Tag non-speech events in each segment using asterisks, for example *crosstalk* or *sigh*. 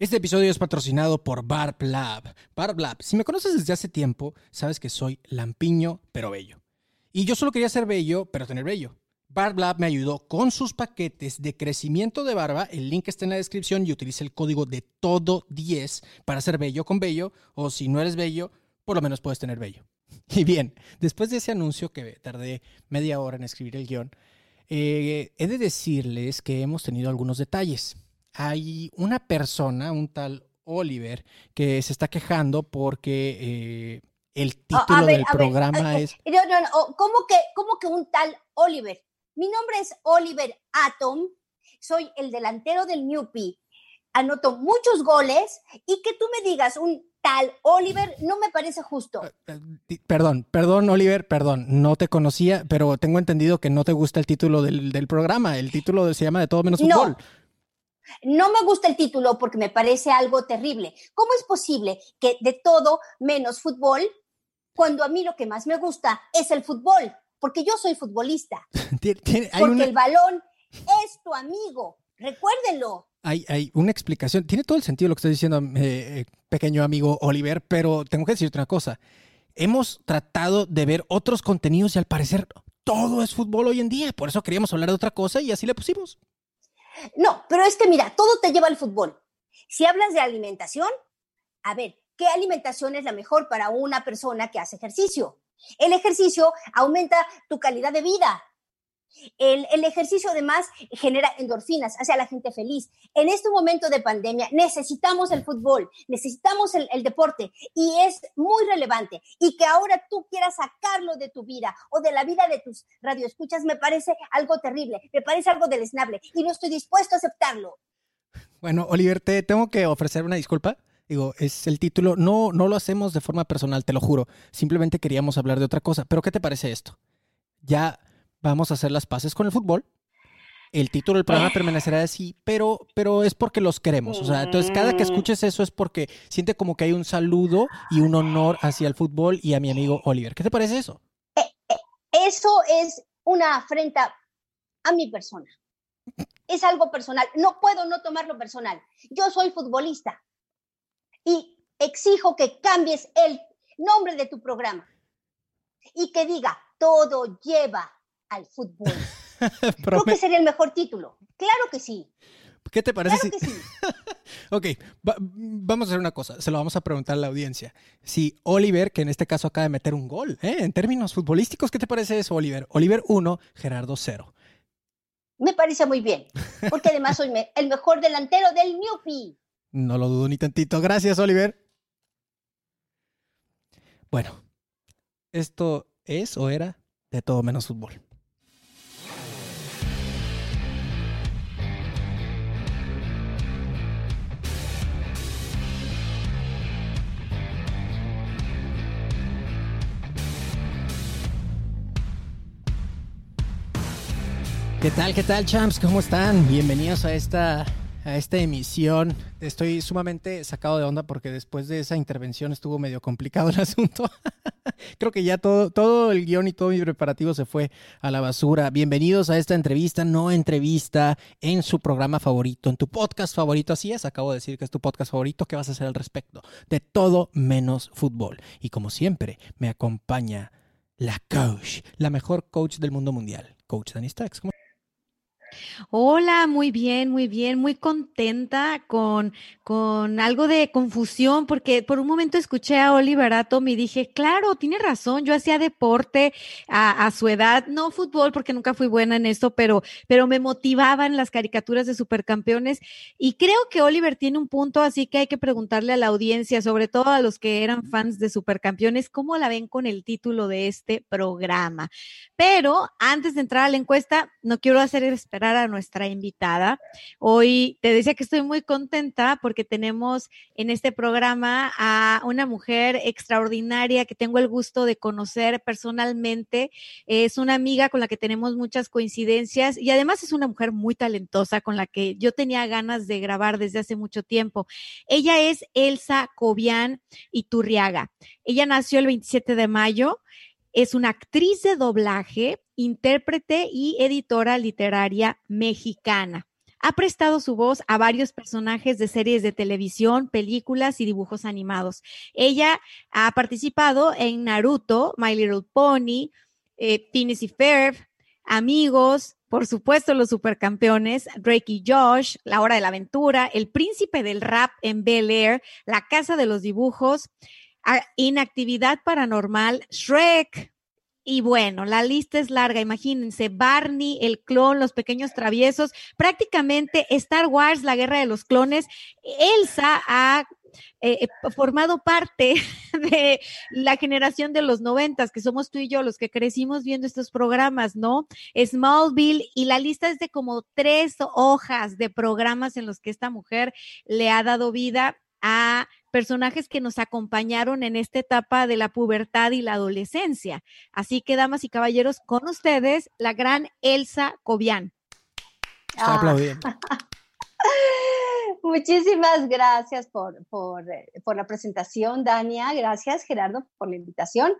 Este episodio es patrocinado por Barb Lab. Barb Lab, si me conoces desde hace tiempo, sabes que soy lampiño pero bello. Y yo solo quería ser bello, pero tener bello. Barb Lab me ayudó con sus paquetes de crecimiento de barba. El link está en la descripción y utiliza el código de todo 10 para ser bello con bello. O si no eres bello, por lo menos puedes tener bello. *laughs* Y bien, después de ese anuncio que tardé media hora en escribir el guion, eh, he de decirles que hemos tenido algunos detalles hay una persona, un tal Oliver, que se está quejando porque eh, el Ah, título ver, del ver, programa eh, es... eh, No, no, no, oh, ¿cómo que, ¿Cómo que un tal Oliver? Mi nombre es Oliver Atom, soy el delantero del Newpie, anoto muchos goles y que tú me digas un tal Oliver no me parece justo. Eh, di- Perdón, perdón, Oliver, perdón, no te conocía, pero tengo entendido que no te gusta el título del, del programa. El título se llama De todo menos No. fútbol. No me gusta el título porque me parece algo terrible. ¿Cómo es posible que de todo menos fútbol, cuando a mí lo que más me gusta es el fútbol? Porque yo soy futbolista, *laughs* Tie- tiene- hay, porque una, el balón es tu amigo. Recuérdenlo. hay, hay una explicación. Tiene todo el sentido lo que estás diciendo, eh, eh, pequeño amigo Oliver, pero tengo que decirte una cosa. Hemos tratado de ver otros contenidos y al parecer todo es fútbol hoy en día. Por eso queríamos hablar de otra cosa y así le pusimos. No, pero es que mira, todo te lleva al fútbol. Si hablas de alimentación, a ver, ¿qué alimentación es la mejor para una persona que hace ejercicio? El ejercicio aumenta tu calidad de vida. El, el ejercicio además genera endorfinas, hace a la gente feliz. En este momento de pandemia necesitamos el fútbol, necesitamos el, deporte y es muy relevante. Y que ahora tú quieras sacarlo de tu vida o de la vida de tus radioescuchas me parece algo terrible, me parece algo deleznable y no estoy dispuesto a aceptarlo. Bueno, Oliver, te tengo que ofrecer una disculpa. Digo, es el título. No, no lo hacemos de forma personal, te lo juro. Simplemente queríamos hablar de otra cosa. Pero ¿qué te parece esto? Ya vamos a hacer las paces con el fútbol. El título del programa permanecerá así, pero, pero es porque los queremos. O sea, entonces cada que escuches eso es porque siente como que hay un saludo y un honor hacia el fútbol y a mi amigo Oliver. ¿Qué te parece eso? Eso es una afrenta a mi persona. Es algo personal. No puedo no tomarlo personal. Yo soy futbolista y exijo que cambies el nombre de tu programa y que diga todo lleva al fútbol. *laughs* Creo que sería el mejor título. Claro que sí. ¿Qué te parece Claro si- que sí. *laughs* Ok, va- vamos a hacer una cosa, se lo vamos a preguntar a la audiencia. Si Oliver, que en este caso acaba de meter un gol, ¿eh? en términos futbolísticos, ¿qué te parece eso, Oliver? Oliver 1, Gerardo 0. Me parece muy bien, porque además soy me- el mejor delantero del Newpie. No lo dudo ni tantito. Gracias, Oliver. Bueno, esto es o era de todo menos fútbol. ¿Qué tal, qué tal, champs? ¿Cómo están? Bienvenidos a esta, a esta emisión. Estoy sumamente sacado de onda porque después de esa intervención estuvo medio complicado el *laughs* asunto. Creo que ya todo, todo el guion y todo mi preparativo se fue a la basura. Bienvenidos a esta entrevista, no entrevista, en su programa favorito, en tu podcast favorito. Así es, acabo de decir que es tu podcast favorito. ¿Qué vas a hacer al respecto? De todo menos fútbol. Y como siempre, me acompaña la coach, la mejor coach del mundo mundial, Coach Dani Stacks. ¿Cómo Hola, muy bien, muy bien, muy contenta con, con algo de confusión, porque por un momento escuché a Oliver Atom y dije, claro, tiene razón, yo hacía deporte a, a su edad, no fútbol, porque nunca fui buena en esto, pero, pero me motivaban las caricaturas de supercampeones y creo que Oliver tiene un punto, así que hay que preguntarle a la audiencia, sobre todo a los que eran fans de supercampeones, cómo la ven con el título de este programa. Pero antes de entrar a la encuesta, no quiero hacer esperar a nuestra invitada. Hoy te decía que estoy muy contenta porque tenemos en este programa a una mujer extraordinaria que tengo el gusto de conocer personalmente. Es una amiga con la que tenemos muchas coincidencias y además es una mujer muy talentosa con la que yo tenía ganas de grabar desde hace mucho tiempo. Ella es Elsa Cobian Iturriaga. Ella nació el 27 de mayo es una actriz de doblaje, intérprete y editora literaria mexicana. Ha prestado su voz a varios personajes de series de televisión, películas y dibujos animados. Ella ha participado en Naruto, My Little Pony, eh, y Ferb, Amigos, por supuesto, los supercampeones, Drake y Josh, La Hora de la Aventura, El Príncipe del Rap en Bel Air, La Casa de los Dibujos, Inactividad Paranormal, Shrek. Y bueno, la lista es larga. Imagínense, Barney, el clon, los pequeños traviesos, prácticamente Star Wars, la guerra de los clones. Elsa ha eh, eh, formado parte *laughs* de la generación de los noventas, que somos tú y yo los que crecimos viendo estos programas, ¿no? Smallville y la lista es de como tres hojas de programas en los que esta mujer le ha dado vida a personajes que nos acompañaron en esta etapa de la pubertad y la adolescencia. Así que, damas y caballeros, con ustedes, la gran Elsa Cobian. Ah. *laughs* Muchísimas gracias por, la presentación, Dania. Gracias, Gerardo, por la invitación.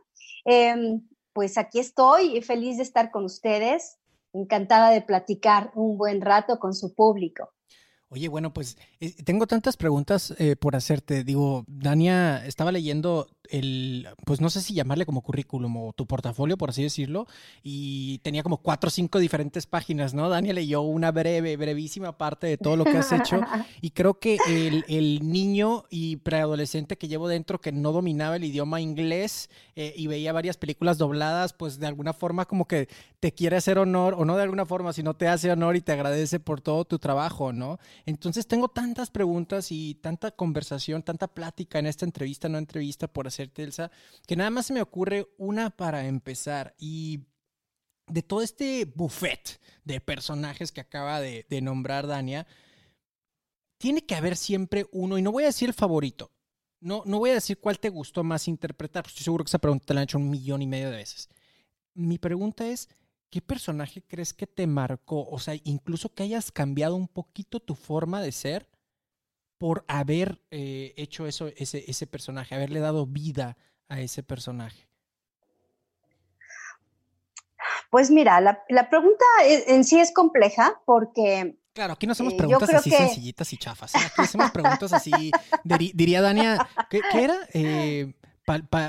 Em, pues aquí estoy, feliz de estar con ustedes, encantada de platicar un buen rato con su público. Oye, bueno, pues eh, tengo tantas preguntas eh, por hacerte. Digo, Dania, estaba leyendo el, pues no sé si llamarle como currículum o tu portafolio, por así decirlo, y tenía como cuatro o cinco diferentes páginas, ¿no? Dania leyó una breve, brevísima parte de todo lo que has hecho *laughs* y creo que el, el niño y preadolescente que llevo dentro que no dominaba el idioma inglés eh, y veía varias películas dobladas, pues de alguna forma como que te quiere hacer honor, o no de alguna forma, sino te hace honor y te agradece por todo tu trabajo, ¿no? Entonces tengo tantas preguntas y tanta conversación, tanta plática en esta entrevista, no entrevista, por que nada más se me ocurre una para empezar. Y de todo este buffet de personajes que acaba de, nombrar Dania, tiene que haber siempre uno, y no voy a decir el favorito, no, no voy a decir cuál te gustó más interpretar, estoy seguro que esa pregunta te la han hecho un millón y medio de veces. Mi pregunta es, ¿qué personaje crees que te marcó? O sea, incluso que hayas cambiado un poquito tu forma de ser por haber eh, hecho eso, ese, ese personaje, haberle dado vida a ese personaje. Pues mira, la, pregunta en sí es compleja porque... Claro, aquí no hacemos eh, preguntas así sencillitas y chafas. ¿eh? Aquí hacemos preguntas así, diría Dania, ¿qué, era?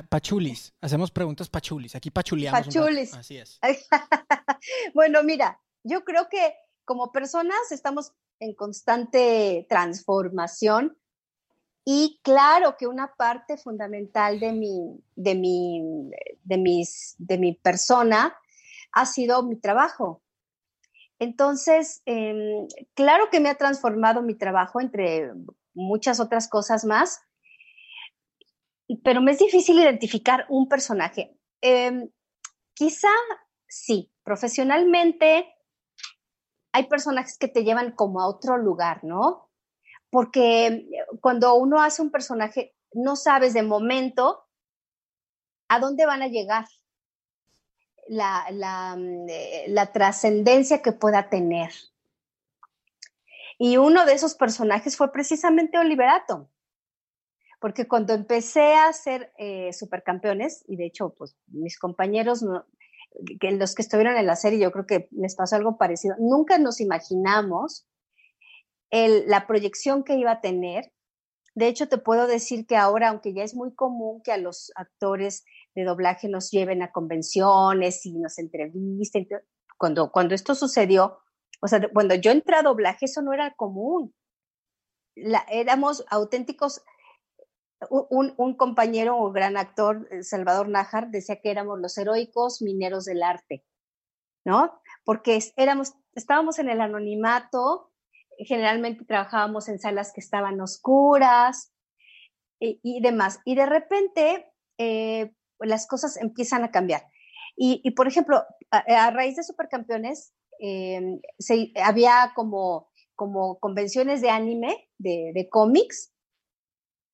pachulis. Hacemos preguntas pachulis. Aquí pachuleamos. Pachulis. Así es. *laughs* bueno, mira, yo creo que como personas estamos en constante transformación y claro que una parte fundamental de mi, de mi, de mis, de mi persona ha sido mi trabajo. Entonces, em, claro que me ha transformado mi trabajo entre muchas otras cosas más, pero me es difícil identificar un personaje. Em, quizá sí, profesionalmente hay personajes que te llevan como a otro lugar, ¿no? Porque cuando uno hace un personaje, no sabes de momento a dónde van a llegar, la, la, mm, eh, trascendencia que pueda tener. Y uno de esos personajes fue precisamente Oliverato porque cuando empecé a ser eh, supercampeones, y de hecho, pues mis compañeros, que los que estuvieron en la serie, yo creo que les pasó algo parecido, nunca nos imaginamos la proyección que iba a tener. De hecho, te puedo decir que ahora, aunque ya es muy común que a los actores de doblaje nos lleven a convenciones y nos entrevisten, cuando, cuando esto sucedió, o sea, cuando yo entré a doblaje, eso no era común. éramos auténticos un, compañero o gran actor, eh, Salvador Nájar, decía que éramos los heroicos mineros del arte, ¿no? Porque éramos, estábamos en el anonimato, generalmente trabajábamos en salas que estaban oscuras y, demás. Y de repente eh, las cosas empiezan a cambiar. Y, por ejemplo, a, raíz de Supercampeones, em, se, había como, como convenciones de anime, de, de cómics,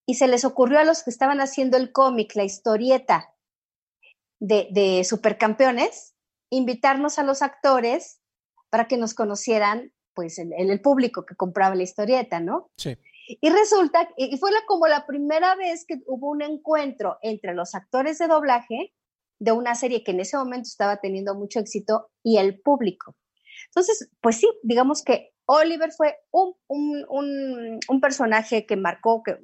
y se les ocurrió a los que estaban haciendo el cómic, la historieta de, de supercampeones, invitarnos a los actores para que nos conocieran, pues, el, el público que compraba la historieta, ¿no? Sí. Y resulta, y fue la, como la primera vez que hubo un encuentro entre los actores de doblaje de una serie que en ese momento estaba teniendo mucho éxito y el público. Entonces, pues sí, digamos que Oliver fue un, un, un, un personaje que marcó que,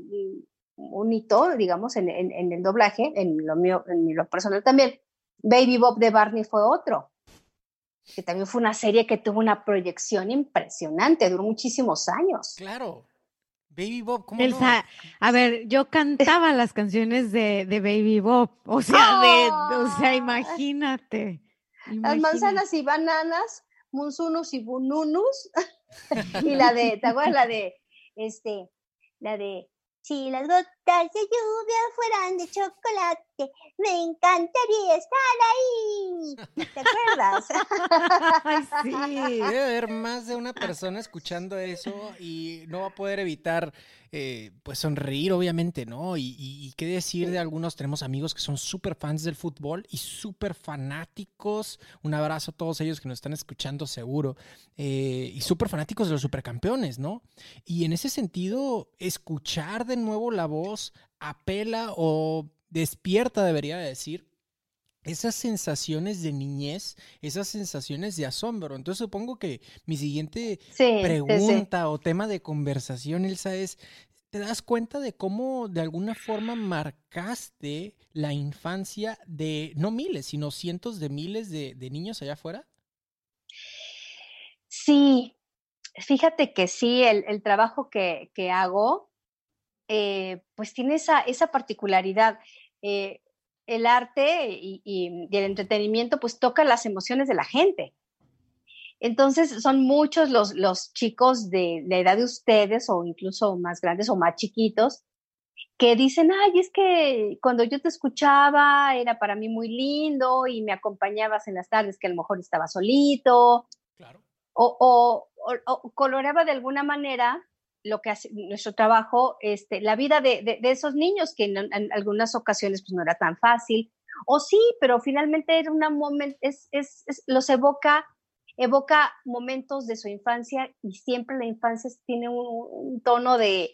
un hito, digamos, en, en, en, el doblaje, en lo mío, en lo personal también. Baby Bob de Barney fue otro, que también fue una serie que tuvo una proyección impresionante, duró muchísimos años. Claro. Baby Bob, ¿cómo Elsa, no? a ver, yo cantaba las canciones de, de Baby Bob, o sea, de, o sea, imagínate, Las imagínate. manzanas y bananas, munsunus y bununus, *laughs* y la de, ¿te acuerdas la de, este, la de, si las gotas de lluvia fueran de chocolate, me encantaría estar ahí. ¿Te acuerdas? *laughs* Ay, sí. Debe haber más de una persona escuchando eso y no va a poder evitar, eh, pues, sonreír, obviamente, ¿no? Y, y, y, qué decir de algunos, tenemos amigos que son súper fans del fútbol y súper fanáticos. Un abrazo a todos ellos que nos están escuchando, seguro. Eh, y súper fanáticos de los supercampeones, ¿no? Y en ese sentido, escuchar de nuevo la voz apela o despierta, debería decir, esas sensaciones de niñez, esas sensaciones de asombro. Entonces supongo que mi siguiente Sí, pregunta sí, o tema de conversación, Elsa, es, ¿te das cuenta de cómo de alguna forma marcaste la infancia de, no miles, sino cientos de miles de, de niños allá afuera? Sí, fíjate que sí, el, el trabajo que, que hago, eh, pues tiene esa, esa particularidad. Eh, el arte y, y, y, el entretenimiento pues toca las emociones de la gente. Entonces son muchos los, los chicos de la edad de ustedes o incluso más grandes o más chiquitos que dicen, ay, es que cuando yo te escuchaba era para mí muy lindo y me acompañabas en las tardes que a lo mejor estaba solito. Claro. O, o, o, o coloreaba de alguna manera lo que hace nuestro trabajo, este, la vida de, de, de esos niños, que en, en, algunas ocasiones pues, no era tan fácil, o sí, pero finalmente era una moment, es, es, es, los evoca, evoca momentos de su infancia y siempre la infancia tiene un, un tono de,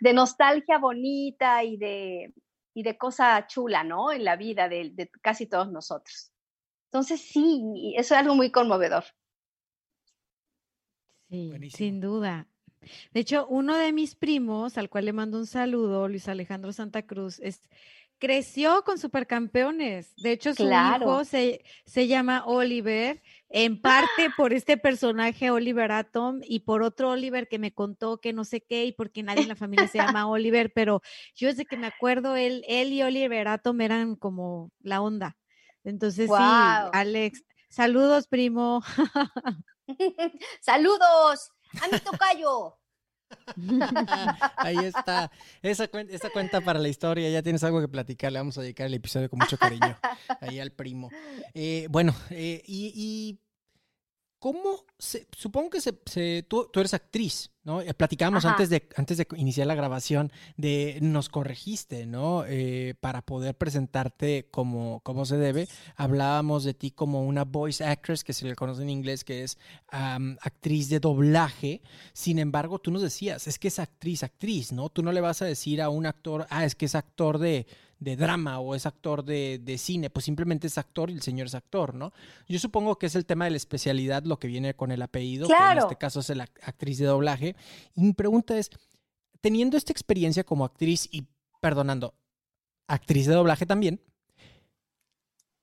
de, nostalgia bonita y de, y de cosa chula, ¿no? En la vida de, de casi todos nosotros. Entonces, sí, eso es algo muy conmovedor. Sí, Buenísimo. sin duda. De hecho, uno de mis primos, al cual le mando un saludo, Luis Alejandro Santa Cruz, es, creció con supercampeones. De hecho, su claro. hijo se, se, llama Oliver, en parte ¡Ah! por este personaje Oliver Atom y por otro Oliver que me contó que no sé qué y porque nadie en la familia se *laughs* llama Oliver, pero yo desde que me acuerdo, él, él y Oliver Atom eran como la onda. Entonces, wow. sí, Alex, saludos, primo. *laughs* *laughs* saludos a mi tocayo. *laughs* Ahí está. Esa, cuenta, esa cuenta para la historia. Ya tienes algo que platicar. Le vamos a dedicar el episodio con mucho cariño. Ahí al primo. Eh, bueno, eh, y, y, ¿cómo se, supongo que se, se tú, tú, eres actriz, ¿no? Eh, platicábamos antes de, antes de iniciar la grabación de nos corregiste, ¿no? Eh, para poder presentarte como, como se debe. Hablábamos de ti como una voice actress, que se le conoce en inglés, que es um, actriz de doblaje. Sin embargo, tú nos decías, es que es actriz, actriz, ¿no? Tú no le vas a decir a un actor, ah, es que es actor de de drama o es actor de, de, cine, pues simplemente es actor y el señor es actor, ¿no? Yo supongo que es el tema de la especialidad lo que viene con el apellido, claro. que en este caso es la actriz de doblaje. Y mi pregunta es, teniendo esta experiencia como actriz y, perdonando, actriz de doblaje también,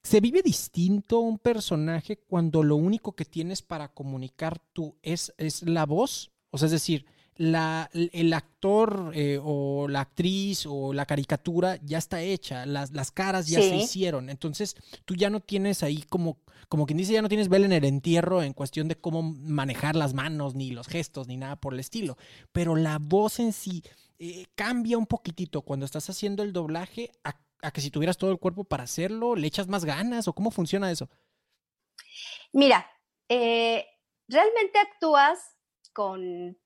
¿se vive distinto un personaje cuando lo único que tienes para comunicar tú es, es la voz? O sea, es decir, la, el actor eh, o la actriz o la caricatura ya está hecha, las, las caras ya sí. se hicieron, entonces tú ya no tienes ahí como, como quien dice, ya no tienes vela en el entierro en cuestión de cómo manejar las manos, ni los gestos, ni nada por el estilo, pero la voz en sí eh, cambia un poquitito cuando estás haciendo el doblaje a, a que si tuvieras todo el cuerpo para hacerlo, le echas más ganas o cómo funciona eso. Mira, eh, realmente actúas con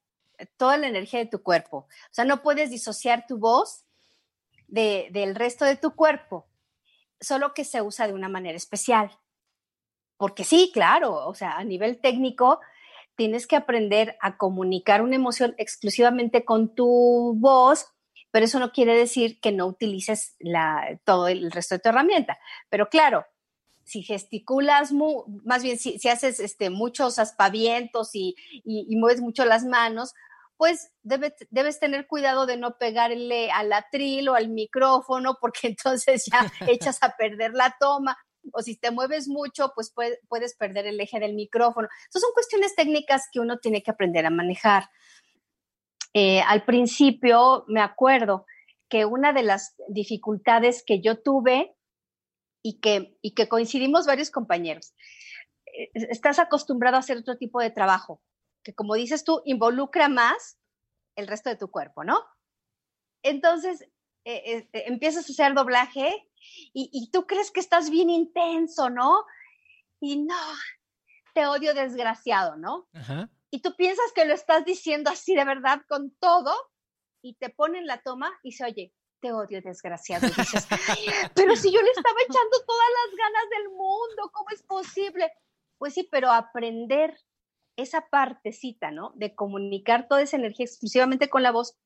toda la energía de tu cuerpo. O sea, no puedes disociar tu voz del resto de tu cuerpo, solo que se usa de una manera especial. Porque sí, claro, o sea, a nivel técnico, tienes que aprender a comunicar una emoción exclusivamente con tu voz, pero eso no quiere decir que no utilices la, todo el resto de tu herramienta. Pero claro, si gesticulas, más bien si, haces este, muchos aspavientos y, mueves mucho las manos, pues debes tener cuidado de no pegarle al atril o al micrófono, *laughs* porque entonces ya echas a perder la toma. O si te mueves mucho, pues puedes perder el eje del micrófono. Esas son cuestiones técnicas que uno tiene que aprender a manejar. Eh, al principio me acuerdo que una de las dificultades que yo tuve y que, y que coincidimos varios compañeros. Eh, estás acostumbrado a hacer otro tipo de trabajo, que como dices tú, involucra más el resto de tu cuerpo, ¿no? Entonces, eh, eh, empiezas a hacer doblaje y, y, tú crees que estás bien intenso, ¿no? Y no, te odio desgraciado, ¿no? Y tú piensas que lo estás diciendo así de verdad con todo y te ponen la toma y se oye, te odio, desgraciado. dices, pero si yo le estaba echando todas las ganas del mundo, ¿cómo es posible? Pues sí, pero aprender esa partecita, ¿no? De comunicar toda esa energía exclusivamente con la voz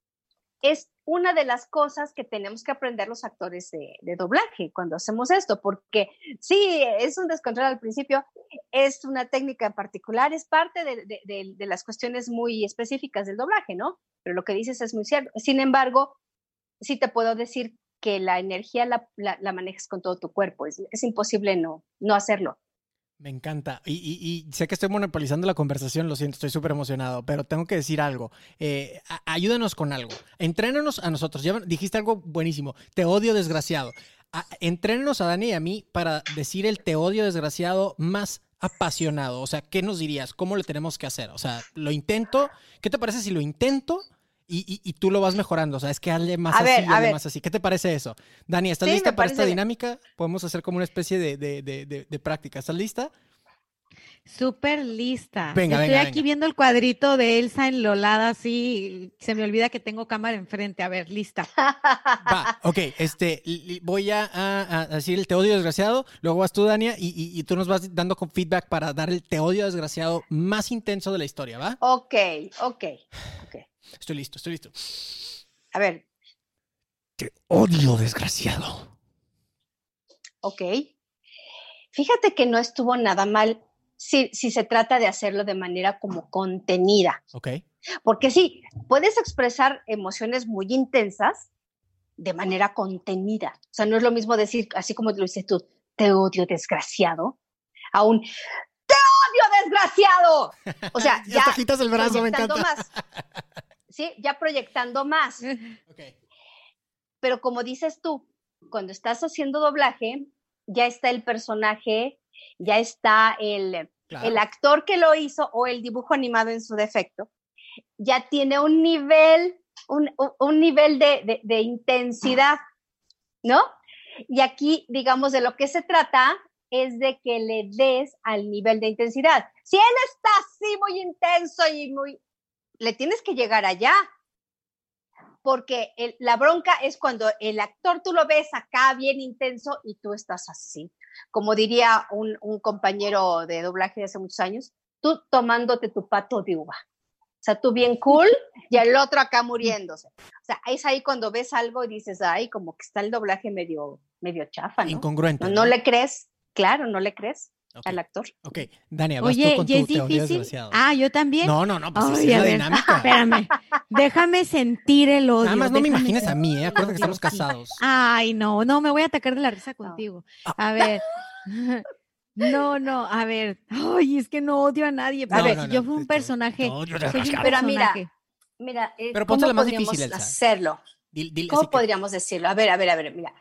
es una de las cosas que tenemos que aprender los actores de, doblaje cuando hacemos esto, porque sí, es un descontrol al principio, es una técnica en particular, es parte de, de las cuestiones muy específicas del doblaje, ¿no? Pero lo que dices es muy cierto. Sin embargo, sí te puedo decir que la energía la, la, manejas con todo tu cuerpo. Es, es, imposible no, no hacerlo. Me encanta. Y, sé que estoy monopolizando la conversación, lo siento, estoy súper emocionado, pero tengo que decir algo. Eh, ayúdanos con algo. Entrénanos a nosotros. Dijiste algo buenísimo. Te odio, desgraciado. entrénanos a Dani y a mí para decir el te odio, desgraciado más apasionado. O sea, ¿qué nos dirías? ¿Cómo le tenemos que hacer? O sea, lo intento. ¿Qué te parece si lo intento? Y, tú lo vas mejorando. O sea, es que hazle más así, más así. ¿Qué te parece eso? Dani, ¿estás lista para esta dinámica? Podemos hacer como una especie de, práctica. ¿Estás lista? Súper lista. Venga, Estoy aquí viendo el cuadrito de Elsa enlolada así. Se me olvida que tengo cámara enfrente. A ver, lista. Va, ok. Este, voy a, decir el te odio desgraciado. Luego vas tú, Dania, y, y, tú nos vas dando con feedback para dar el te odio desgraciado más intenso de la historia, ¿va? Ok, ok, ok. Estoy listo, estoy listo. A ver. Te odio, desgraciado. Ok. Fíjate que no estuvo nada mal si, si se trata de hacerlo de manera como contenida. Ok. Porque sí, puedes expresar emociones muy intensas de manera contenida. O sea, no es lo mismo decir, así como lo dices tú, te odio, desgraciado, a un te odio, desgraciado. O sea, *laughs* ya, te quitas el brazo, me encanta. Más. *laughs* ¿sí? Ya proyectando más. *laughs* Pero como dices tú, cuando estás haciendo doblaje, ya está el personaje, ya está el, el actor que lo hizo o el dibujo animado en su defecto, ya tiene un nivel, un, un nivel de, de, intensidad, ¿no? Y aquí, digamos, de lo que se trata es de que le des al nivel de intensidad. Si él está así muy intenso y muy, le tienes que llegar allá. Porque la bronca es cuando el actor tú lo ves acá bien intenso y tú estás así. Como diría un, compañero de doblaje de hace muchos años, tú tomándote tu pato de uva. O sea, tú bien cool y el otro acá muriéndose. O sea, es ahí cuando ves algo y dices, ay, como que está el doblaje medio, medio chafa, ¿no? Incongruente. no le crees, claro, no le crees al actor. Ok, Dania, vas tú con tu teoría desgraciado. Ah, yo también. No, no, no, pues es la dinámica. Espérame, déjame sentir el odio. Nada más no me imagines a mí, ¿eh? Acuérdate que estamos casados. Ay, no, no, me voy a atacar de la risa contigo. A ver. *laughs* No, no, a ver. Ay, es que no odio a nadie. a ver, yo fui un personaje. No, soy un pero mira, mira, eh, pero ¿cómo más difícil, hacerlo? ¿Cómo podríamos decirlo? A ver, a ver, a ver, mira.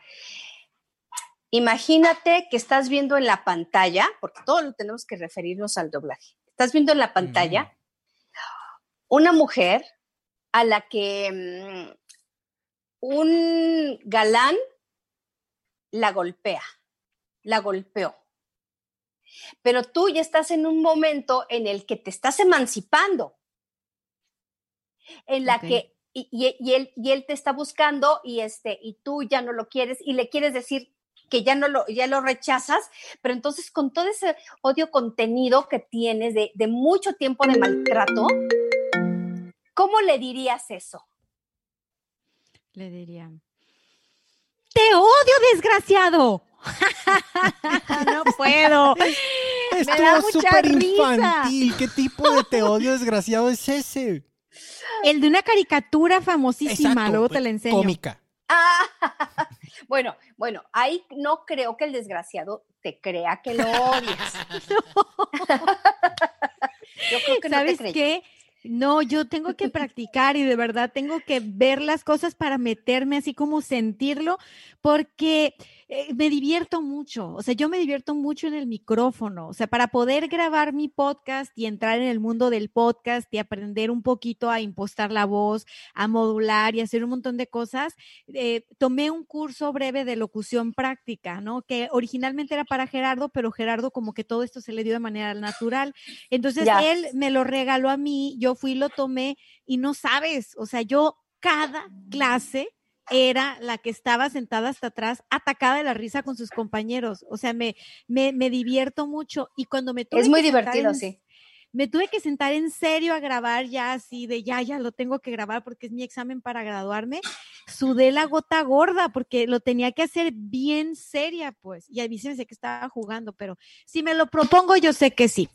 Imagínate que estás viendo en la pantalla, porque todo lo tenemos que referirnos al doblaje. Estás viendo en la pantalla una mujer a la que mm, un galán la golpea, la golpeó. pero tú ya estás en un momento en el que te estás emancipando, en la que y, él, y él te está buscando y, este, y tú ya no lo quieres y le quieres decir que ya no lo, ya lo rechazas, pero entonces con todo ese odio contenido que tienes de, de mucho tiempo de maltrato, ¿cómo le dirías eso? Le diría, te odio, desgraciado. *laughs* no puedo. *laughs* Estuvo súper infantil. ¿Qué tipo de te odio, desgraciado es ese? El de una caricatura famosísima, luego te la enseño. Cómica. Ah, *laughs* bueno, bueno, ahí no creo que el desgraciado te crea que lo odias. *laughs* *laughs* Yo creo que ¿Sabes no te qué? No, yo tengo que practicar y de verdad tengo que ver las cosas para meterme así como sentirlo, porque eh, me divierto mucho, o sea, yo me divierto mucho en el micrófono, o sea, para poder grabar mi podcast y entrar en el mundo del podcast y aprender un poquito a impostar la voz, a modular y hacer un montón de cosas, eh, tomé un curso breve de locución práctica, ¿no? Que originalmente era para Gerardo, pero Gerardo como que todo esto se le dio de manera natural. Entonces, él me lo regaló a mí, yo fui, lo tomé y no sabes, o sea, yo cada clase era la que estaba sentada hasta atrás, atacada de la risa con sus compañeros. O sea, me, me, me divierto mucho. Y cuando me tuve Es muy divertido, sí. Me tuve que sentar en serio a grabar ya así de ya, ya lo tengo que grabar porque es mi examen para graduarme. Sudé la gota gorda porque lo tenía que hacer bien seria, pues. Y a mí se me sé que estaba jugando, pero si me lo propongo, yo sé que sí.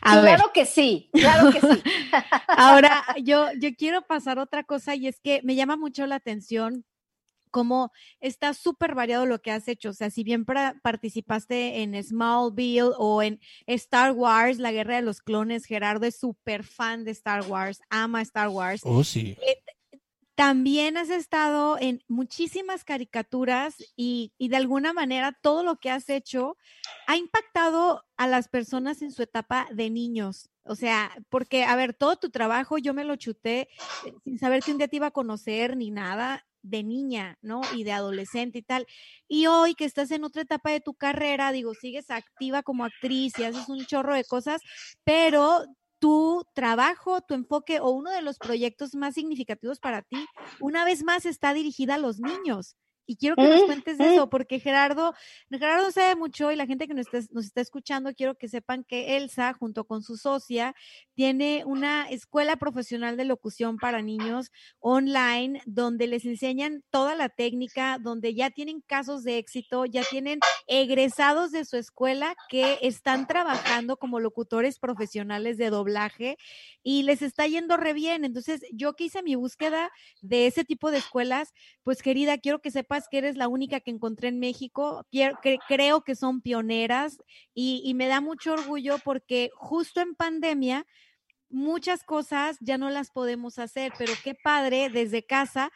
claro que sí, claro que sí. *laughs* Ahora, yo, yo quiero pasar otra cosa y es que me llama mucho la atención como está súper variado lo que has hecho. O sea, si bien participaste en Smallville o en Star Wars, la guerra de los clones, Gerardo es súper fan de Star Wars, ama Star Wars. Oh, sí. Eh, también has estado en muchísimas caricaturas y, y, de alguna manera todo lo que has hecho ha impactado a las personas en su etapa de niños. O sea, porque, a ver, todo tu trabajo yo me lo chuté eh, sin saber que un día te iba a conocer ni nada de niña, ¿no? Y de adolescente y tal. Y hoy que estás en otra etapa de tu carrera, digo, sigues activa como actriz y haces un chorro de cosas, pero tu trabajo, tu enfoque o uno de los proyectos más significativos para ti, una vez más está dirigida a los niños. Y quiero que nos mm, cuentes de mm. eso, porque Gerardo, Gerardo sabe mucho y la gente que nos está, nos está escuchando, quiero que sepan que Elsa, junto con su socia, tiene una escuela profesional de locución para niños online, donde les enseñan toda la técnica, donde ya tienen casos de éxito, ya tienen egresados de su escuela que están trabajando como locutores profesionales de doblaje y les está yendo re bien. Entonces, yo que hice mi búsqueda de ese tipo de escuelas, pues querida, quiero que que eres la única que encontré en México. creo que son pioneras y, me da mucho orgullo porque justo en pandemia muchas cosas ya no las podemos hacer, pero qué padre desde casa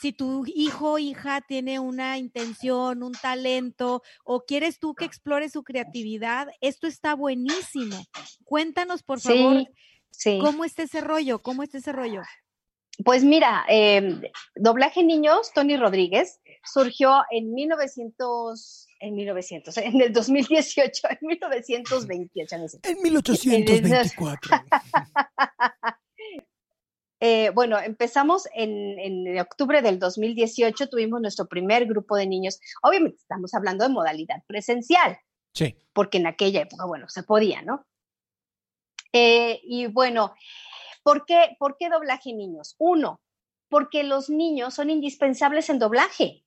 si tu hijo o hija tiene una intención, un talento o quieres tú que explore su creatividad, esto está buenísimo. Cuéntanos, por favor, cómo está ese rollo, cómo está ese rollo. Pues mira, em, Doblaje Niños, Tony Rodríguez, surgió en 1900, en 1900, en el 2018, en 1928. En 1824. *laughs* eh, bueno, empezamos en, en, octubre del 2018, tuvimos nuestro primer grupo de niños. Obviamente estamos hablando de modalidad presencial. Sí. Porque en aquella época, bueno, se podía, ¿no? Eh, y bueno, ¿Por qué, ¿Por qué doblaje niños? Uno, porque los niños son indispensables en doblaje.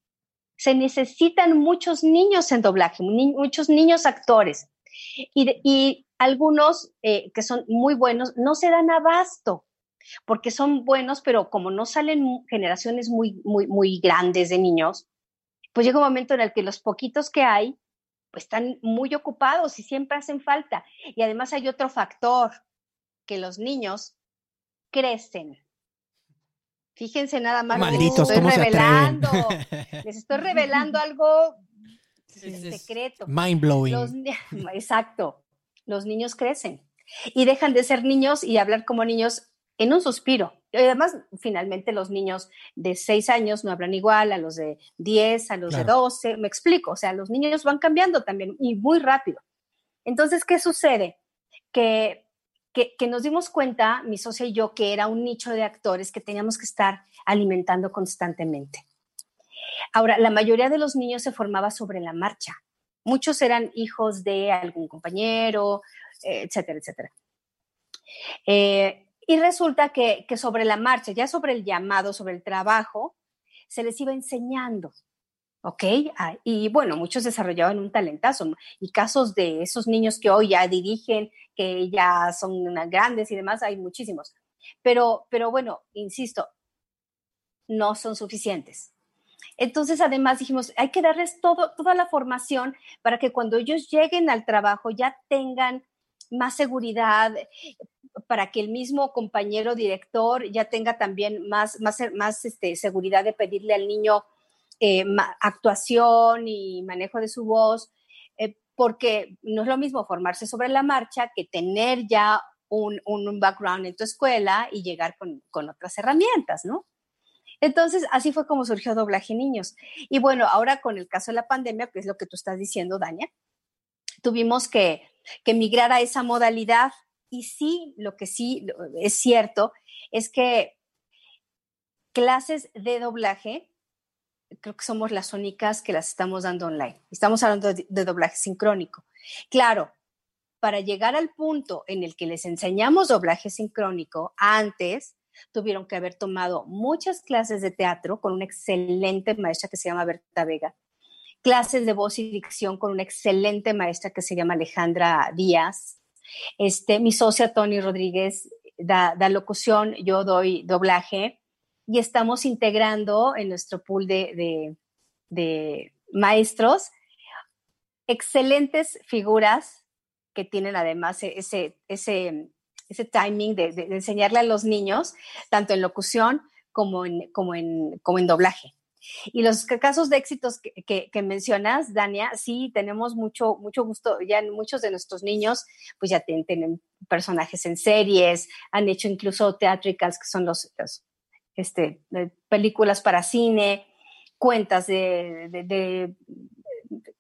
Se necesitan muchos niños en doblaje, muchos niños actores. Y, algunos eh, que son muy buenos no se dan abasto, porque son buenos, pero como no salen generaciones muy, muy, muy grandes de niños, pues llega un momento en el que los poquitos que hay, pues están muy ocupados y siempre hacen falta. Y además hay otro factor, que los niños crecen. Fíjense nada más, Malditos, les estoy revelando, *laughs* les estoy revelando algo secreto. Mind blowing. *laughs* exacto, los niños crecen y dejan de ser niños y hablar como niños en un suspiro. Y además, finalmente los niños de 6 años no hablan igual a los de 10, a los de 12, me explico, o sea, los niños van cambiando también y muy rápido. Entonces, ¿qué sucede? Que, que, nos dimos cuenta, mi socia y yo, que era un nicho de actores que teníamos que estar alimentando constantemente. Ahora, la mayoría de los niños se formaba sobre la marcha. Muchos eran hijos de algún compañero, etcétera, etcétera. Eh, y resulta que, que sobre la marcha, ya sobre el llamado, sobre el trabajo, se les iba enseñando. ¿Ok? Ah, y bueno, muchos desarrollaban un talentazo y casos de esos niños que hoy ya dirigen, que ya son grandes y demás, hay muchísimos. Pero, pero bueno, insisto, no son suficientes. Entonces, además dijimos, hay que darles todo, toda la formación para que cuando ellos lleguen al trabajo ya tengan más seguridad, para que el mismo compañero director ya tenga también más, más, más este, seguridad de pedirle al niño eh, actuación y manejo de su voz, eh, porque no es lo mismo formarse sobre la marcha que tener ya un, un background en tu escuela y llegar con, con, otras herramientas, ¿no? Entonces, así fue como surgió Doblaje Niños. Y bueno, ahora con el caso de la pandemia, que es lo que tú estás diciendo, Dania, tuvimos que, que migrar a esa modalidad. Y sí, lo que sí es cierto es que clases de doblaje creo que somos las únicas que las estamos dando online. Estamos hablando de, doblaje sincrónico. Claro, para llegar al punto en el que les enseñamos doblaje sincrónico, antes tuvieron que haber tomado muchas clases de teatro con una excelente maestra que se llama Berta Vega, clases de voz y dicción con una excelente maestra que se llama Alejandra Díaz. Este, mi socia Tony Rodríguez da, da locución, yo doy doblaje y estamos integrando en nuestro pool de, maestros excelentes figuras que tienen además e-, ese, ese, ese timing de, enseñarle a los niños, tanto en locución como en, como en, como en doblaje. Y los casos de éxitos que, mencionas, Dania, sí, tenemos mucho, mucho gusto. Ya muchos de nuestros niños, pues ya tienen, personajes en series, han hecho incluso theatricals, que son los este, películas para cine, cuentas de,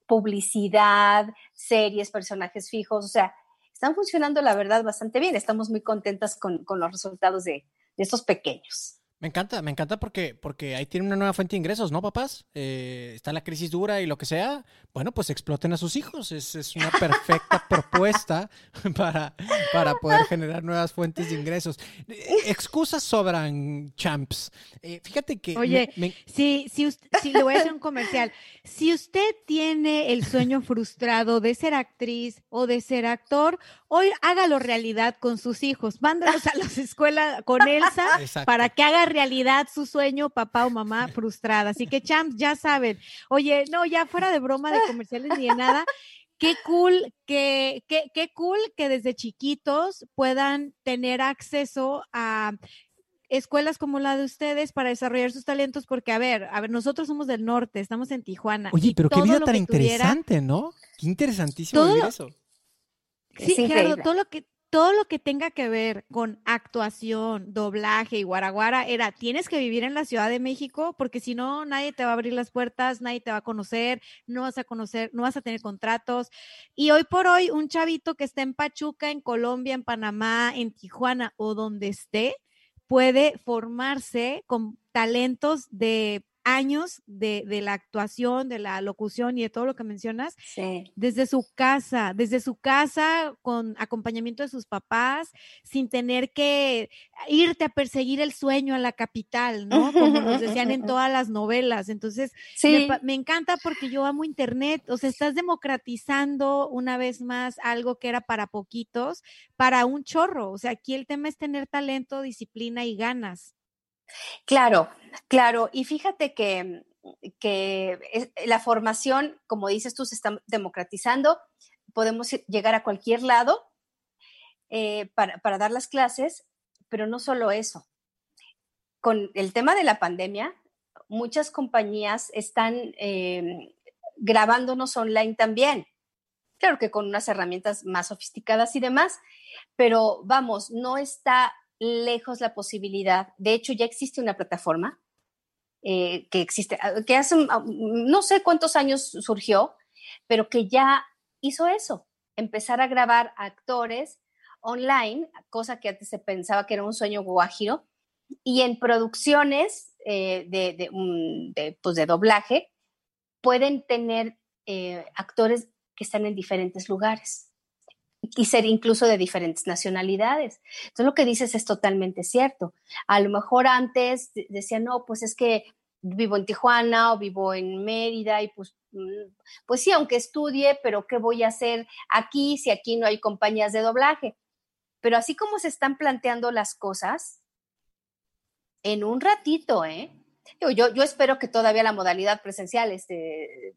publicidad, series, personajes fijos, o sea, están funcionando la verdad bastante bien. Estamos muy contentas con, los resultados de estos pequeños. Me encanta, me encanta porque, porque ahí tiene una nueva fuente de ingresos, ¿no, papás? Eh, está la crisis dura y lo que sea. Bueno, pues exploten a sus hijos. Es, es una perfecta *laughs* propuesta *laughs* para, para poder generar nuevas fuentes de ingresos. Eh, excusas sobran, champs. Eh, fíjate que... Oye, si, si, si le voy a hacer un comercial. Si usted tiene el sueño frustrado de ser actriz o de ser actor, hoy hágalo realidad con sus hijos. Mándalos a las escuelas con Elsa *laughs* para que haga realidad su sueño, papá o mamá frustrada. Así que, champs, ya saben. Oye, no, ya fuera de broma de comerciales ni de nada. Qué cool, que, qué, qué cool que desde chiquitos puedan tener acceso a escuelas como la de ustedes para desarrollar sus talentos, porque a ver, a ver, nosotros somos del norte, estamos en Tijuana. Oye, pero qué vida tan interesante, ¿no? Qué interesantísimo eso. Sí, Gerardo, todo lo que todo lo que tenga que ver con actuación, doblaje y guaraguara era, tienes que vivir en la Ciudad de México porque si no, nadie te va a abrir las puertas, nadie te va a conocer, no vas a conocer, no vas a tener contratos. Y hoy por hoy, un chavito que esté en Pachuca, en Colombia, en Panamá, en Tijuana o donde esté, puede formarse con talentos de años de, de, la actuación, de la locución y de todo lo que mencionas, desde su casa, desde su casa, con acompañamiento de sus papás, sin tener que irte a perseguir el sueño a la capital, ¿no? Como nos decían en *laughs* todas las novelas. Entonces, me, me, encanta porque yo amo Internet, o sea, estás democratizando una vez más algo que era para poquitos, para un chorro. O sea, aquí el tema es tener talento, disciplina y ganas. Claro, claro. Y fíjate que, la formación, como dices tú, se está democratizando. Podemos llegar a cualquier lado eh, para, dar las clases, pero no solo eso. Con el tema de la pandemia, muchas compañías están eh, grabándonos online también. Claro que con unas herramientas más sofisticadas y demás, pero vamos, no está lejos la posibilidad. De hecho, ya existe una plataforma eh, que existe, ah, que hace ah, no sé cuántos años surgió, pero que ya hizo eso. empezar a grabar actores online, cosa que antes se pensaba que era un sueño guajiro, y en producciones eh, de, pues de doblaje pueden tener eh, actores que están en diferentes lugares y ser incluso de diferentes nacionalidades. Entonces lo que dices es totalmente cierto. A lo mejor antes decían, no, pues es que vivo en Tijuana o vivo en Mérida y pues, mm, pues sí, aunque estudie, pero ¿qué voy a hacer aquí si aquí no hay compañías de doblaje? Pero así como se están planteando las cosas, en un ratito, ¿eh? Yo, yo espero que todavía la modalidad presencial este,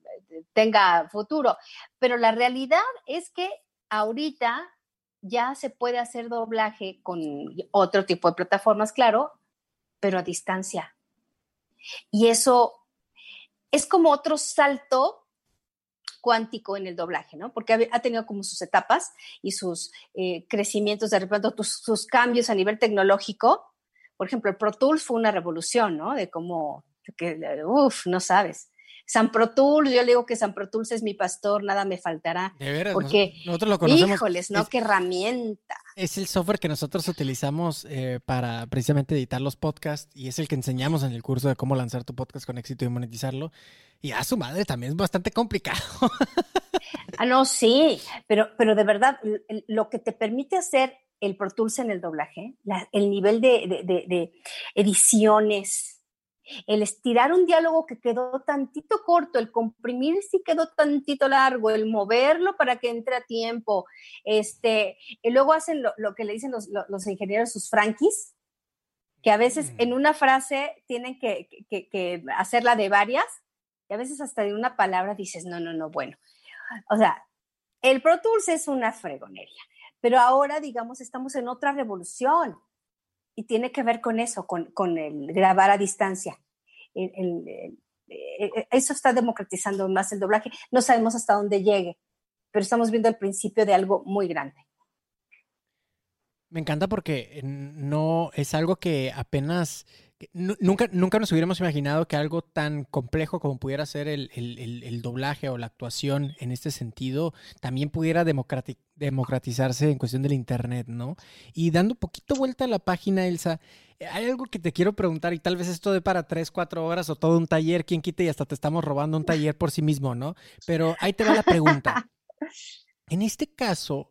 tenga futuro, pero la realidad es que ahorita ya se puede hacer doblaje con otro tipo de plataformas, claro, pero a distancia. Y eso es como otro salto cuántico en el doblaje, ¿no? Porque ha, tenido como sus etapas y sus eh, crecimientos, de repente sus cambios a nivel tecnológico. Por ejemplo, el Pro Tools fue una revolución, ¿no? De cómo, uff, no sabes. San Pro Tools, yo le digo que San Pro Tools es mi pastor, nada me faltará. De veras, porque, nosotros lo conocemos. Híjoles, ¿no? Qué herramienta. Es el software que nosotros utilizamos eh, para precisamente editar los podcasts y es el que enseñamos en el curso de cómo lanzar tu podcast con éxito y monetizarlo. Y a su madre también es bastante complicado. ah, no, sí, pero, pero de verdad, lo que te permite hacer el Pro Tools en el doblaje, el nivel de, de ediciones, el estirar un diálogo que quedó tantito corto, el comprimir si quedó tantito largo, el moverlo para que entre a tiempo, este, y luego hacen lo, que le dicen los, ingenieros sus franquis, que a veces mm. en una frase tienen que, hacerla de varias, y a veces hasta de una palabra dices, no, no, no, bueno. O sea, el Pro Tools es una fregonería, pero ahora, digamos, estamos en otra revolución y tiene que ver con eso, con, el grabar a distancia. Eh, eso está democratizando más el doblaje. No sabemos hasta dónde llegue, pero estamos viendo el principio de algo muy grande. Me encanta porque no es algo que apenas Nunca, nunca nos hubiéramos imaginado que algo tan complejo como pudiera ser el, doblaje o la actuación en este sentido también pudiera democratizarse en cuestión del Internet, ¿no? Y dando un poquito vuelta a la página, Elsa, hay algo que te quiero preguntar y tal vez esto de para tres, cuatro horas o todo un taller, quién quite y hasta te estamos robando un taller por sí mismo, ¿no? Pero ahí te va la pregunta. *laughs* En este caso,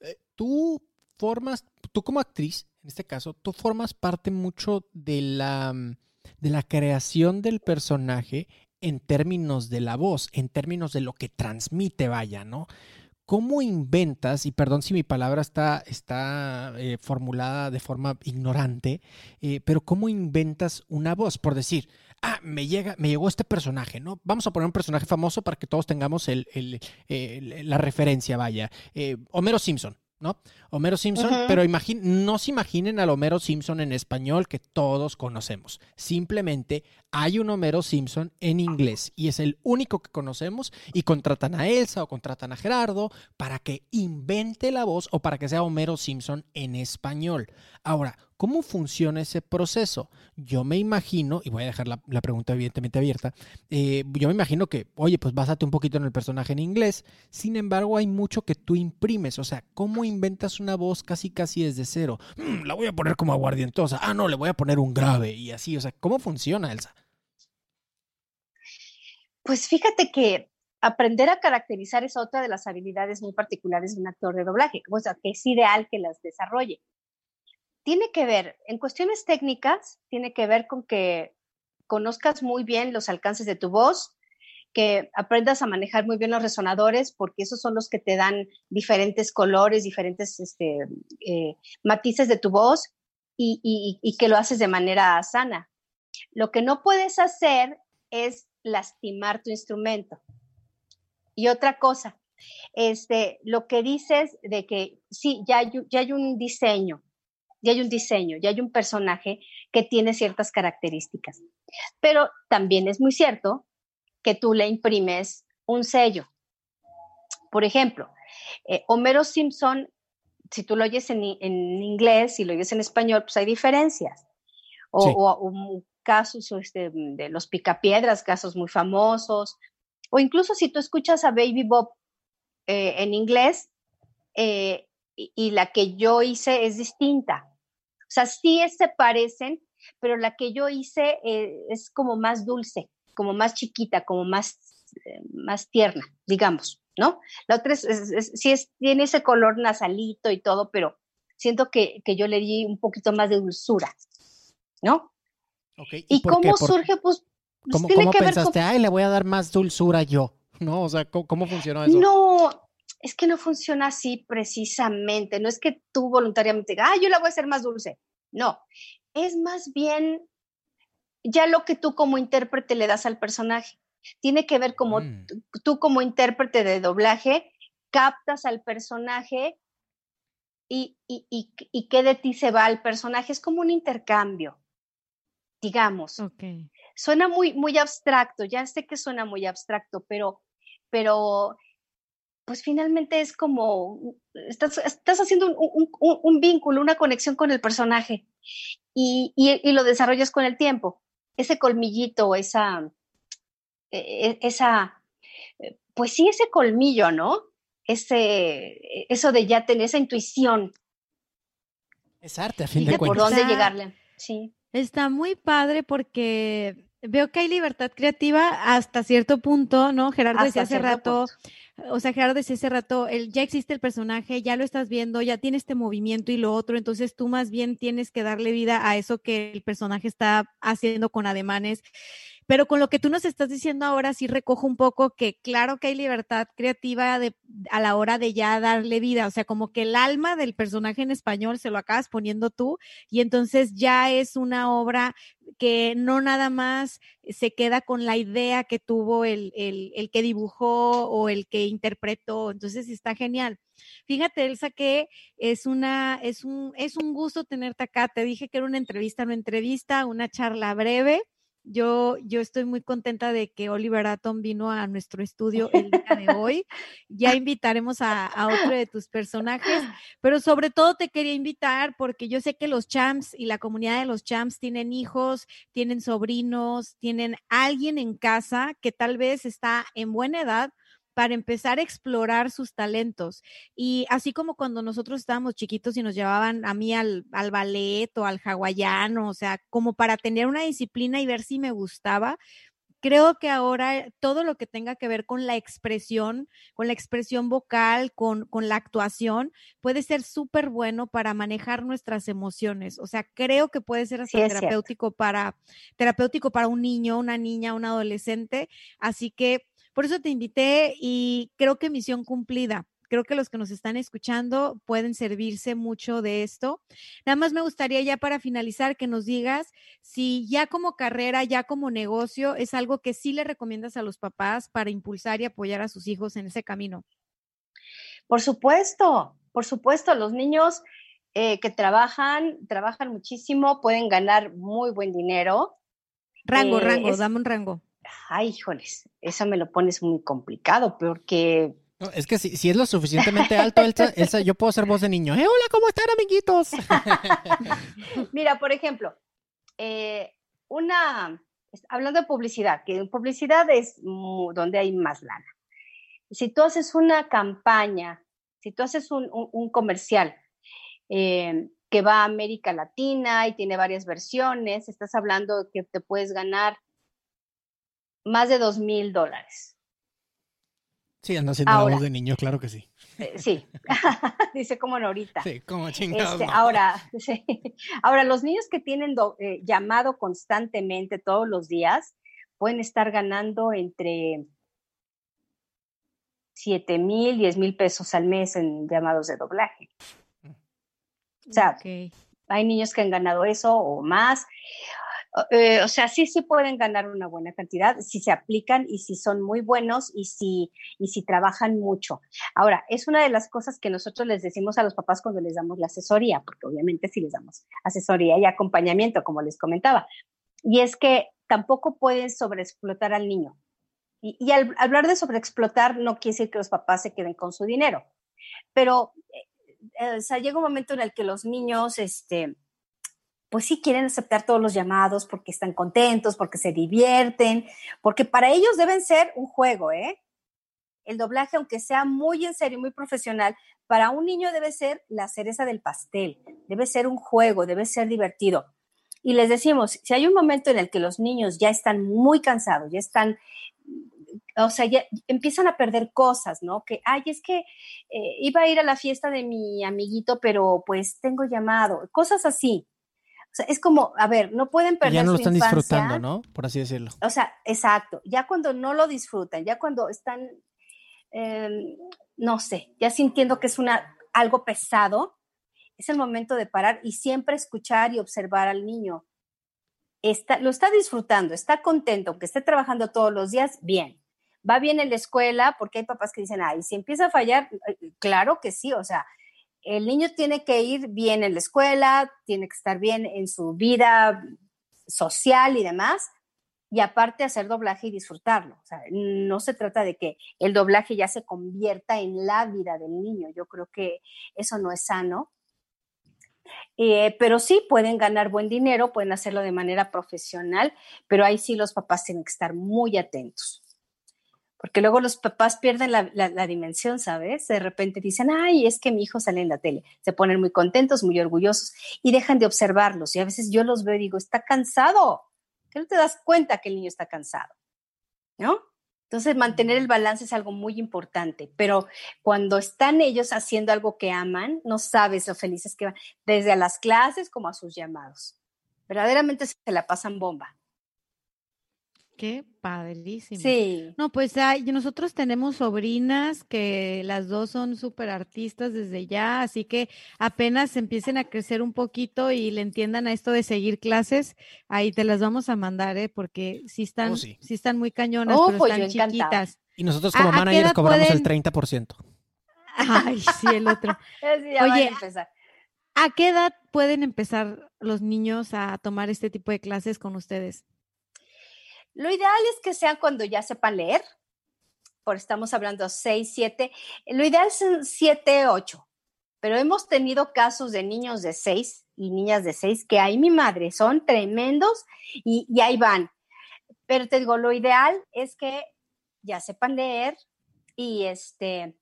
eh, tú formas, tú como actriz, en este caso, tú formas parte mucho de la, de la creación del personaje en términos de la voz, en términos de lo que transmite, vaya, ¿no? ¿Cómo inventas, y perdón si mi palabra está, está eh, formulada de forma ignorante, eh, pero cómo inventas una voz? Por decir, ah, me, llega, me llegó este personaje, ¿no? Vamos a poner un personaje famoso para que todos tengamos el, la referencia, vaya. Eh, Homero Simpson, ¿no? Homero Simpson, pero no se imaginen al Homero Simpson en español que todos conocemos. Simplemente hay un Homero Simpson en inglés y es el único que conocemos y contratan a Elsa o contratan a Gerardo para que invente la voz o para que sea Homero Simpson en español. Ahora, ¿cómo funciona ese proceso? Yo me imagino, y voy a dejar la, pregunta evidentemente abierta, eh, yo me imagino que, oye, pues básate un poquito en el personaje en inglés, sin embargo hay mucho que tú imprimes, o sea, ¿cómo inventas una voz casi casi desde cero? Mm, la voy a poner como aguardientosa, ah, no, le voy a poner un grave y así, o sea, ¿cómo funciona, Elsa? Pues fíjate que aprender a caracterizar es otra de las habilidades muy particulares de un actor de doblaje, o sea, que es ideal que las desarrolle. Tiene que ver, en cuestiones técnicas, tiene que ver con que conozcas muy bien los alcances de tu voz, que aprendas a manejar muy bien los resonadores, porque esos son los que te dan diferentes colores, diferentes este, eh, matices de tu voz y, y que lo haces de manera sana. Lo que no puedes hacer es lastimar tu instrumento. Y otra cosa, este, lo que dices de que sí, ya hay, ya hay un diseño, ya hay un diseño, ya hay un personaje que tiene ciertas características. Pero también es muy cierto que tú le imprimes un sello. Por ejemplo, eh, Homero Simpson, si tú lo oyes en, inglés y lo oyes en español, pues hay diferencias. O, casos este, de los picapiedras, casos muy famosos, o incluso si tú escuchas a Baby Bob eh, en inglés, eh, y, la que yo hice es distinta. O sea, sí se parecen, pero la que yo hice eh, es como más dulce, como más chiquita, como más, más tierna, digamos, ¿no? La otra es, sí tiene ese color nasalito y todo, pero siento que, que yo le di un poquito más de dulzura, ¿no? ¿Y, cómo surge? Pues, pues ¿Cómo, ¿cómo pensaste, ay, le voy a dar más dulzura yo? *laughs* ¿No? O sea, ¿cómo, ¿cómo, funcionó eso? No, es que no funciona así precisamente. No es que tú voluntariamente digas, ay, yo la voy a hacer más dulce. No, es más bien ya lo que tú como intérprete le das al personaje. Tiene que ver como mm. tú como intérprete de doblaje captas al personaje y, y, y, y qué de ti se va al personaje. Es como un intercambio digamos. Suena muy, muy abstracto, ya sé que suena muy abstracto, pero, pero pues finalmente es como, estás, estás haciendo un, un, vínculo, una conexión con el personaje y, y, lo desarrollas con el tiempo. Ese colmillito, esa, e, e, esa, pues sí, ese colmillo, ¿no? Ese, eso de ya tener esa intuición. Es arte, a fin de, cuentas. por dónde llegarle, sí. Está muy padre porque veo que hay libertad creativa hasta cierto punto, ¿no? Gerardo decía hace rato, o sea, Gerardo decía hace rato, el, ya existe el personaje, ya lo estás viendo, ya tiene este movimiento y lo otro, entonces tú más bien tienes que darle vida a eso que el personaje está haciendo con ademanes. Pero con lo que tú nos estás diciendo ahora sí recojo un poco que claro que hay libertad creativa de, a la hora de ya darle vida, o sea, como que el alma del personaje en español se lo acabas poniendo tú y entonces ya es una obra que no nada más se queda con la idea que tuvo el, el, el que dibujó o el que interpretó, entonces está genial. Fíjate, Elsa, que es una, es un, es un gusto tenerte acá. Te dije que era una entrevista, no entrevista, una charla breve. Yo, yo estoy muy contenta de que Oliver Atom vino a nuestro estudio *laughs* el día de hoy. Ya invitaremos a, a, otro de tus personajes, pero sobre todo te quería invitar porque yo sé que los champs y la comunidad de los champs tienen hijos, tienen sobrinos, tienen alguien en casa que tal vez está en buena edad para empezar a explorar sus talentos. Y así como cuando nosotros estábamos chiquitos y nos llevaban a mí al, al ballet o al hawaiano, o sea, como para tener una disciplina y ver si me gustaba, creo que ahora todo lo que tenga que ver con la expresión, con la expresión vocal, con, con la actuación, puede ser súper bueno para manejar nuestras emociones. O sea, creo que puede ser hasta terapéutico para, terapéutico para un niño, una niña, un adolescente. Así que por eso te invité y creo que misión cumplida. Creo que los que nos están escuchando pueden servirse mucho de esto. Nada más me gustaría ya para finalizar que nos digas si ya como carrera, ya como negocio, es algo que sí le recomiendas a los papás para impulsar y apoyar a sus hijos en ese camino. Por supuesto, por supuesto, los niños eh, que trabajan, trabajan muchísimo, pueden ganar muy buen dinero. Rango, eh, rango, dame un rango ay, híjoles, eso me lo pones muy complicado porque... es que si, si, es lo suficientemente alto, *laughs* Elsa, yo puedo ser voz de niño. ¡Eh, hola, ¿cómo están, amiguitos? *laughs* Mira, por ejemplo, eh, una, hablando de publicidad, que publicidad es donde hay más lana. Si tú haces una campaña, si tú haces un, un, comercial eh, que va a América Latina y tiene varias versiones, estás hablando que te puedes ganar más de dos mil dólares. Sí, anda haciendo voz de niño, claro que sí. Eh, sí, *laughs* dice como ahorita. Sí, como chingados. Este, ahora, *laughs* ahora, los niños que tienen eh, llamado constantemente todos los días pueden estar ganando entre 7 mil, 10 mil pesos al mes en llamados de doblaje. O sea, hay niños que han ganado eso o más. Eh, o sea, sí, sí pueden ganar una buena cantidad si se aplican y si son muy buenos y si, y si trabajan mucho. Ahora, es una de las cosas que nosotros les decimos a los papás cuando les damos la asesoría, porque obviamente sí les damos asesoría y acompañamiento, como les comentaba. Y es que tampoco pueden sobreexplotar al niño. Y, al hablar de sobreexplotar no quiere decir que los papás se queden con su dinero, pero eh, sea, llega un momento en el que los niños, este, pues sí quieren aceptar todos los llamados porque están contentos, porque se divierten, porque para ellos deben ser un juego, ¿eh? el doblaje, aunque sea muy en serio, muy profesional, para un niño debe ser la cereza del pastel, debe ser un juego, debe ser divertido. Y les decimos, si hay un momento en el que los niños ya están muy cansados, ya están o sea, ya empiezan a perder cosas, ¿no? Que, ay, es que eh, iba a ir a la fiesta de mi amiguito, pero pues tengo llamado, cosas así. O sea, es como, a ver, no pueden perder. Ya no lo están infancia. disfrutando, ¿no? Por así decirlo. O sea, exacto. Ya cuando no lo disfrutan, ya cuando están, eh, no sé, ya sintiendo que es una, algo pesado, es el momento de parar y siempre escuchar y observar al niño. Está, lo está disfrutando, está contento, aunque esté trabajando todos los días, bien va bien en la escuela, porque hay papás que dicen, ay, si empieza a fallar, eh, claro que sí, o sea, el niño tiene que ir bien en la escuela, tiene que estar bien en su vida social y demás, y aparte hacer doblaje y disfrutarlo. O sea, no se trata de que el doblaje ya se convierta en la vida del niño. Yo creo que eso no es sano. Eh, pero sí pueden ganar buen dinero, pueden hacerlo de manera profesional, pero ahí sí los papás tienen que estar muy atentos porque luego los papás pierden la, dimensión, ¿sabes? De repente dicen, ay, es que mi hijo sale en la tele. Se ponen muy contentos, muy orgullosos y dejan de observarlos. Y a veces yo los veo y digo, está cansado. ¿Qué no te das cuenta que el niño está cansado? ¿No? Entonces, mantener el balance es algo muy importante, pero cuando están ellos haciendo algo que aman, no sabes lo felices que van, desde a las clases como a sus llamados. Verdaderamente se la pasan bomba. Qué padrísimo. Sí. No, pues hay, nosotros tenemos sobrinas que las dos son súper artistas desde ya, así que apenas empiecen a crecer un poquito y le entiendan a esto de seguir clases, ahí te las vamos a mandar, ¿eh? Porque sí están, Oh, sí. sí. están muy cañonas, Oh, pero pues están encantada. chiquitas. Y nosotros ¿A- como managers cobramos el pueden? 30%. Ay, sí, el otro. *laughs* Ya a Oye, empezar. ¿A qué edad pueden empezar los niños a tomar este tipo de clases con ustedes? Lo ideal es que sean cuando ya sepan leer, por estamos hablando 6, 7, lo ideal son 7, 8, pero hemos tenido casos de niños de 6 y niñas de 6 que hay mi madre, son tremendos y, y ahí van. Pero te digo, lo ideal es que ya sepan leer y este...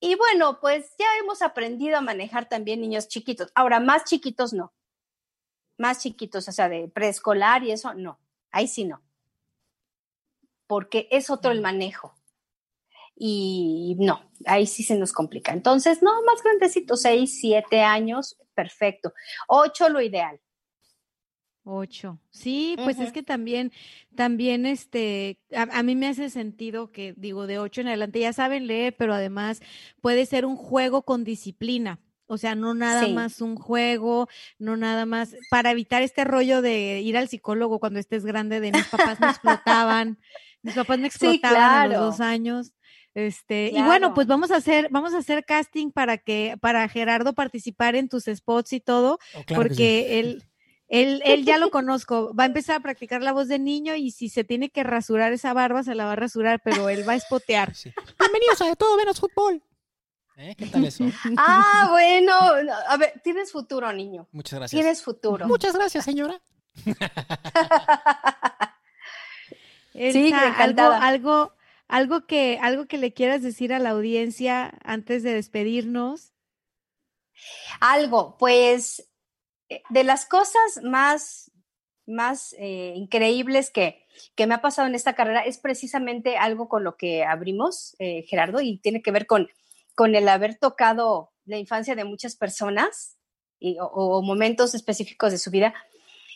Y bueno, pues ya hemos aprendido a manejar también niños chiquitos. Ahora, más chiquitos no. Más chiquitos, o sea, de preescolar y eso, no. Ahí sí no. Porque es otro el manejo. Y no, ahí sí se nos complica. Entonces, no, más grandecitos, seis, siete años, perfecto. Ocho, lo ideal. Ocho. Sí, pues es que también, también este, a, a mí me hace sentido que digo de ocho en adelante ya saben leer, pero además puede ser un juego con disciplina. O sea, no nada Sí. más un juego, no nada más, para evitar este rollo de ir al psicólogo cuando estés grande, de mis papás me *laughs* explotaban, mis papás me Sí, explotaban a los dos años. Este, y bueno, pues vamos a hacer, vamos a hacer casting para que, para Gerardo participar en tus spots y todo, Oh, claro sí. porque él, él, él ya lo conozco, va a empezar a practicar la voz de niño y si se tiene que rasurar esa barba, se la va a rasurar, pero él va a espotear. Sí. Bienvenidos a De Todo Menos Fútbol. ¿Eh? ¿Qué tal eso? *laughs* Ah, bueno, no, a ver, tienes futuro, niño. Muchas gracias. Tienes futuro. Muchas gracias, señora. *laughs* Elsa, algo, algo, algo que, algo que le quieras decir a la audiencia antes de despedirnos. Algo, pues, de las cosas más, más eh, increíbles que, que me ha pasado en esta carrera es precisamente algo con lo que abrimos, eh, Gerardo, y tiene que ver con, con el haber tocado la infancia de muchas personas y- o, momentos específicos de su vida.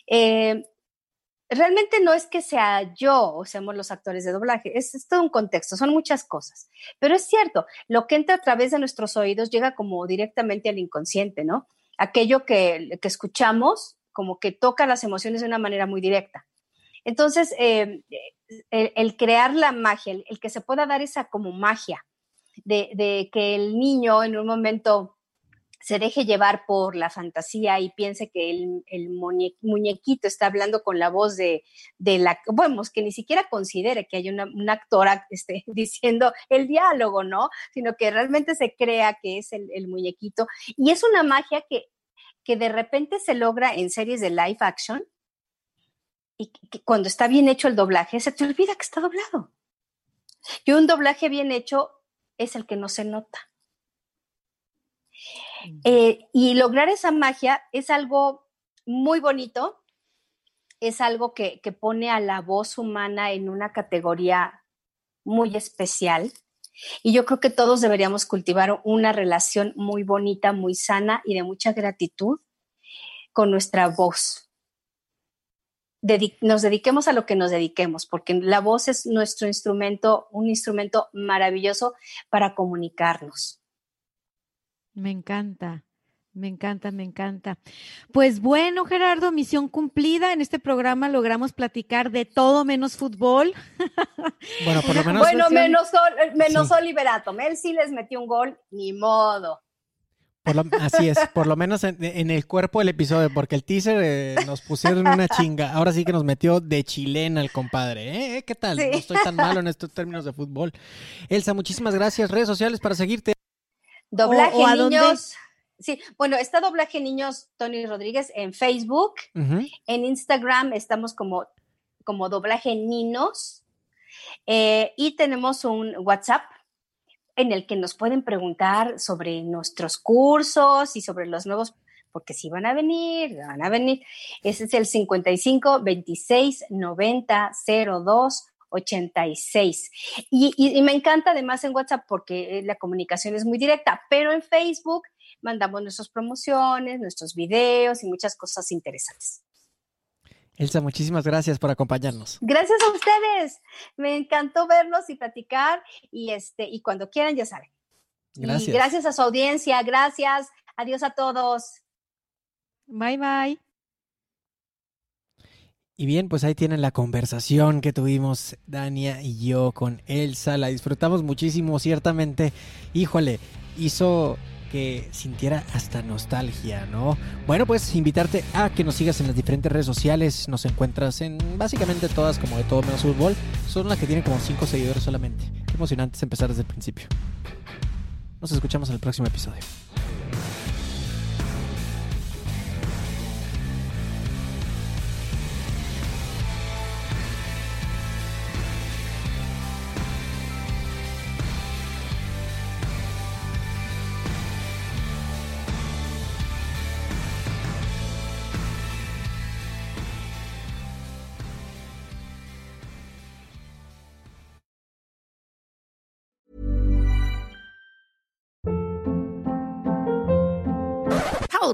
Eh, realmente no es que sea yo o seamos los actores de doblaje, es, es todo un contexto, son muchas cosas. Pero es cierto, lo que entra a través de nuestros oídos llega como directamente al inconsciente, ¿no? Aquello que, que escuchamos como que toca las emociones de una manera muy directa. Entonces, eh, el, el crear la magia, el, el que se pueda dar esa como magia de, que el niño en un momento se deje llevar por la fantasía y piense que el, el muñe- muñequito está hablando con la voz de, de la, bueno, que ni siquiera considere que hay una, una actora este, *laughs* diciendo el diálogo, ¿no? Sino que realmente se crea que es el, el muñequito. Y es una magia que, que de repente se logra en series de live action y cuando está bien hecho el doblaje, se te olvida que está doblado. Y un doblaje bien hecho es el que no se nota. Eh, y lograr esa magia es algo muy bonito, es algo que, que, pone a la voz humana en una categoría muy especial. Y yo creo que todos deberíamos cultivar una relación muy bonita, muy sana y de mucha gratitud con nuestra voz. Nos dediquemos a lo que nos dediquemos, porque la voz es nuestro instrumento, un instrumento maravilloso para comunicarnos. Me encanta. Me encanta, me encanta. Pues bueno, Gerardo, misión cumplida. En este programa logramos platicar de todo menos fútbol. Bueno, por lo *laughs* menos. Bueno, menos, menos Oliverato. Él sí les metió un gol, ni modo. Así es, por lo menos en, el cuerpo del episodio, porque el teaser eh, nos pusieron una chinga. Ahora sí que nos metió de chilena el compadre. ¿eh? ¿Eh? ¿Qué tal? No estoy tan malo en estos términos de fútbol. Elsa, muchísimas gracias. Redes sociales para seguirte. Doblaje niños. Sí, bueno, está Doblaje Niños Tony Rodríguez en Facebook. En Instagram estamos como, como Doblaje Ninos. y tenemos un WhatsApp en el que nos pueden preguntar sobre nuestros cursos y sobre los nuevos, porque si van a venir, van a venir. Ese es el 55 26 90 02 86. Y, y, me encanta además en WhatsApp porque la comunicación es muy directa, pero en Facebook mandamos nuestras promociones, nuestros videos y muchas cosas interesantes. Elsa, muchísimas gracias por acompañarnos. Gracias a ustedes. Me encantó verlos y platicar y este y cuando quieran ya saben. Gracias. Y gracias a su audiencia, gracias. Adiós a todos. Bye bye. Y bien, pues ahí tienen la conversación que tuvimos Dania y yo con Elsa. La disfrutamos muchísimo, ciertamente. Híjole, hizo que sintiera hasta nostalgia, ¿no? Bueno, pues invitarte a que nos sigas en las diferentes redes sociales. Nos encuentras en básicamente todas como de todo menos fútbol. Son las que tienen como 5 seguidores solamente. Qué emocionante es empezar desde el principio. Nos escuchamos en el próximo episodio.